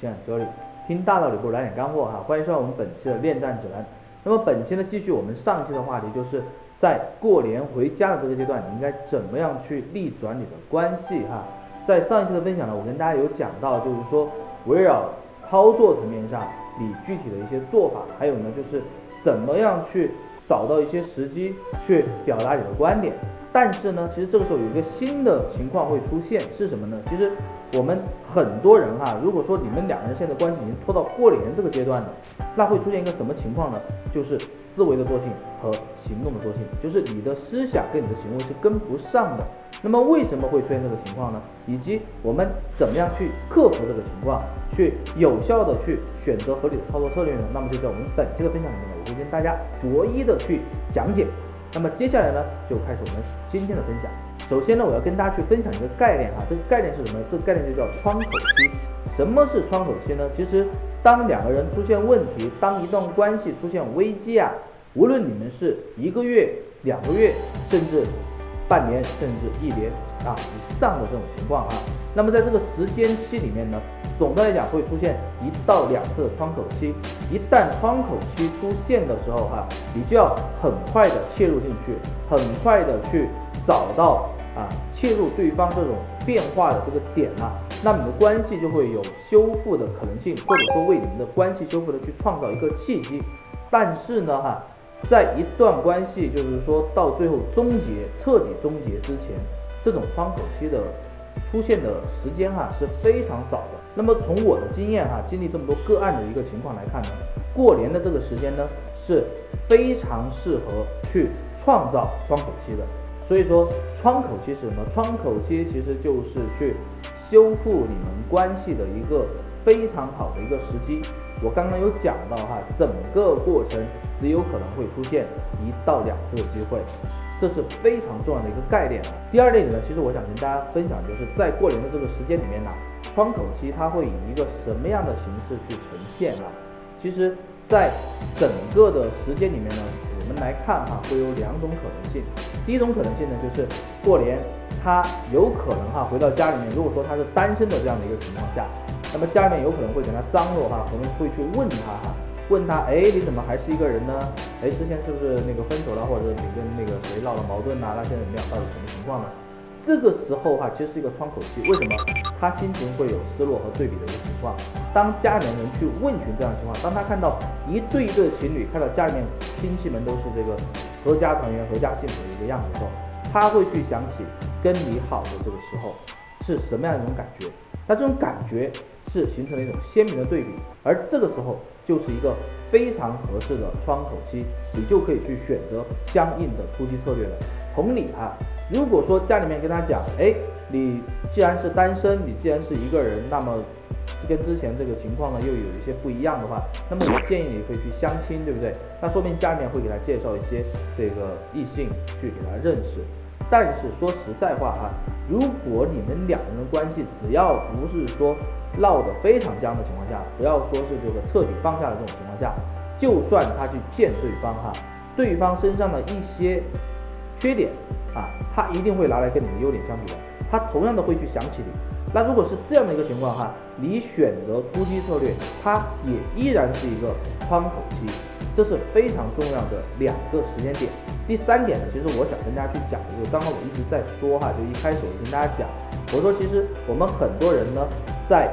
现哲理，听大道理不如来点干货哈。欢迎收看我们本期的恋战指南。那么本期呢，继续我们上期的话题，就是在过年回家的这个阶段，你应该怎么样去逆转你的关系哈。在上一期的分享呢，我跟大家有讲到，就是说围绕操作层面上，你具体的一些做法，还有呢就是怎么样去找到一些时机去表达你的观点。但是呢，其实这个时候有一个新的情况会出现，是什么呢？其实我们很多人哈，如果说你们两个人现在关系已经拖到过年这个阶段了，那会出现一个什么情况呢？就是思维的惰性和行动的惰性，就是你的思想跟你的行为是跟不上的。那么为什么会出现这个情况呢？以及我们怎么样去克服这个情况，去有效的去选择合理的操作策略呢？那么就在我们本期的分享里面呢，我会跟大家逐一的去讲解。那么接下来呢，就开始我们今天的分享。首先呢，我要跟大家去分享一个概念哈，这个概念是什么？这个概念就叫窗口期。什么是窗口期呢？其实当两个人出现问题，当一段关系出现危机啊，无论你们是一个月、两个月，甚至半年，甚至一年啊以上的这种情况啊，那么在这个时间期里面呢。总的来讲会出现一到两次的窗口期，一旦窗口期出现的时候哈，你就要很快的切入进去，很快的去找到啊切入对方这种变化的这个点啊，那你们的关系就会有修复的可能性，或者说为你们的关系修复的去创造一个契机。但是呢哈，在一段关系就是说到最后终结、彻底终结之前，这种窗口期的。出现的时间哈是非常少的。那么从我的经验哈，经历这么多个案的一个情况来看呢，过年的这个时间呢是非常适合去创造窗口期的。所以说窗口期是什么？窗口期其实就是去修复你们关系的一个非常好的一个时机。我刚刚有讲到哈，整个过程只有可能会出现一到两次的机会，这是非常重要的一个概念。第二点呢，其实我想跟大家分享，就是在过年的这个时间里面呢，窗口期它会以一个什么样的形式去呈现呢？其实，在整个的时间里面呢，我们来看哈，会有两种可能性。第一种可能性呢，就是过年他有可能哈回到家里面，如果说他是单身的这样的一个情况下。那么家里面有可能会给他张罗哈，可能会去问他哈，问他，哎，你怎么还是一个人呢？哎，之前是不是那个分手了，或者你跟那个谁闹了矛盾呐？那现在怎么样？到底什么情况呢？这个时候哈，其实是一个窗口期。为什么？他心情会有失落和对比的一个情况。当家里面人去问询这样的情况，当他看到一对一对情侣，看到家里面亲戚们都是这个阖家团圆、阖家幸福的一个样子的时候，他会去想起跟你好的这个时候是什么样一种感觉。那这种感觉。是形成了一种鲜明的对比，而这个时候就是一个非常合适的窗口期，你就可以去选择相应的出击策略了。同理哈，如果说家里面跟他讲，哎，你既然是单身，你既然是一个人，那么跟之前这个情况呢又有一些不一样的话，那么我建议你可以去相亲，对不对？那说明家里面会给他介绍一些这个异性去给他认识。但是说实在话哈，如果你们两个人的关系只要不是说闹得非常僵的情况下，不要说是这个彻底放下的这种情况下，就算他去见对方哈，对方身上的一些缺点啊，他一定会拿来跟你的优点相比的，他同样的会去想起你。那如果是这样的一个情况哈，你选择出击策略，它也依然是一个窗口期，这是非常重要的两个时间点。第三点呢，其实我想跟大家去讲的就是，刚刚我一直在说哈，就一开始我跟大家讲，我说其实我们很多人呢，在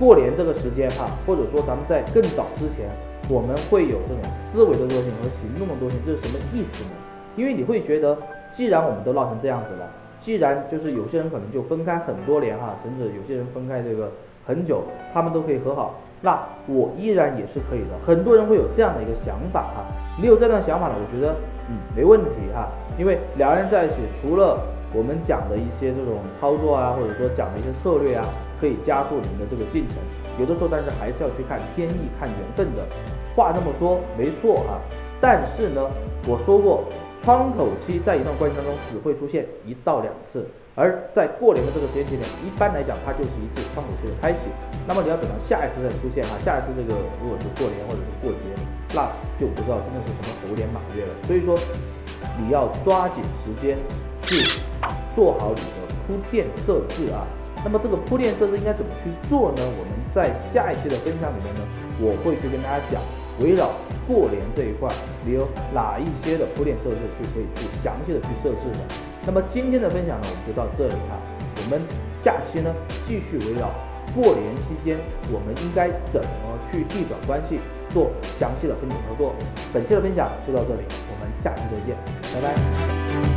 过年这个时间哈，或者说咱们在更早之前，我们会有这种思维的惰性和行动的惰性，这是什么意思呢？因为你会觉得，既然我们都闹成这样子了，既然就是有些人可能就分开很多年哈，甚至有些人分开这个很久，他们都可以和好。那我依然也是可以的，很多人会有这样的一个想法哈，你有这样的想法呢，我觉得嗯没问题哈，因为两个人在一起，除了我们讲的一些这种操作啊，或者说讲的一些策略啊，可以加速你们的这个进程，有的时候但是还是要去看天意、看缘分的。话这么说没错啊，但是呢，我说过。窗口期在一段关系当中只会出现一到两次，而在过年的这个时间节点，一般来讲它就是一次窗口期的开启。那么你要等到下一次再出现哈，下一次这个如果是过年或者是过节，那就不知道真的是什么猴年马月了。所以说你要抓紧时间去做好你的铺垫设置啊，那么这个铺垫设置应该怎么去做呢？我们在下一期的分享里面呢，我会去跟大家讲，围绕过年这一块，你有哪一些的铺垫设置去可以去详细的去设置的。那么今天的分享呢，我们就到这里啊，我们下期呢继续围绕过年期间我们应该怎么去逆转关系做详细的分解操作。本期的分享就到这里，我们下期再见，拜拜。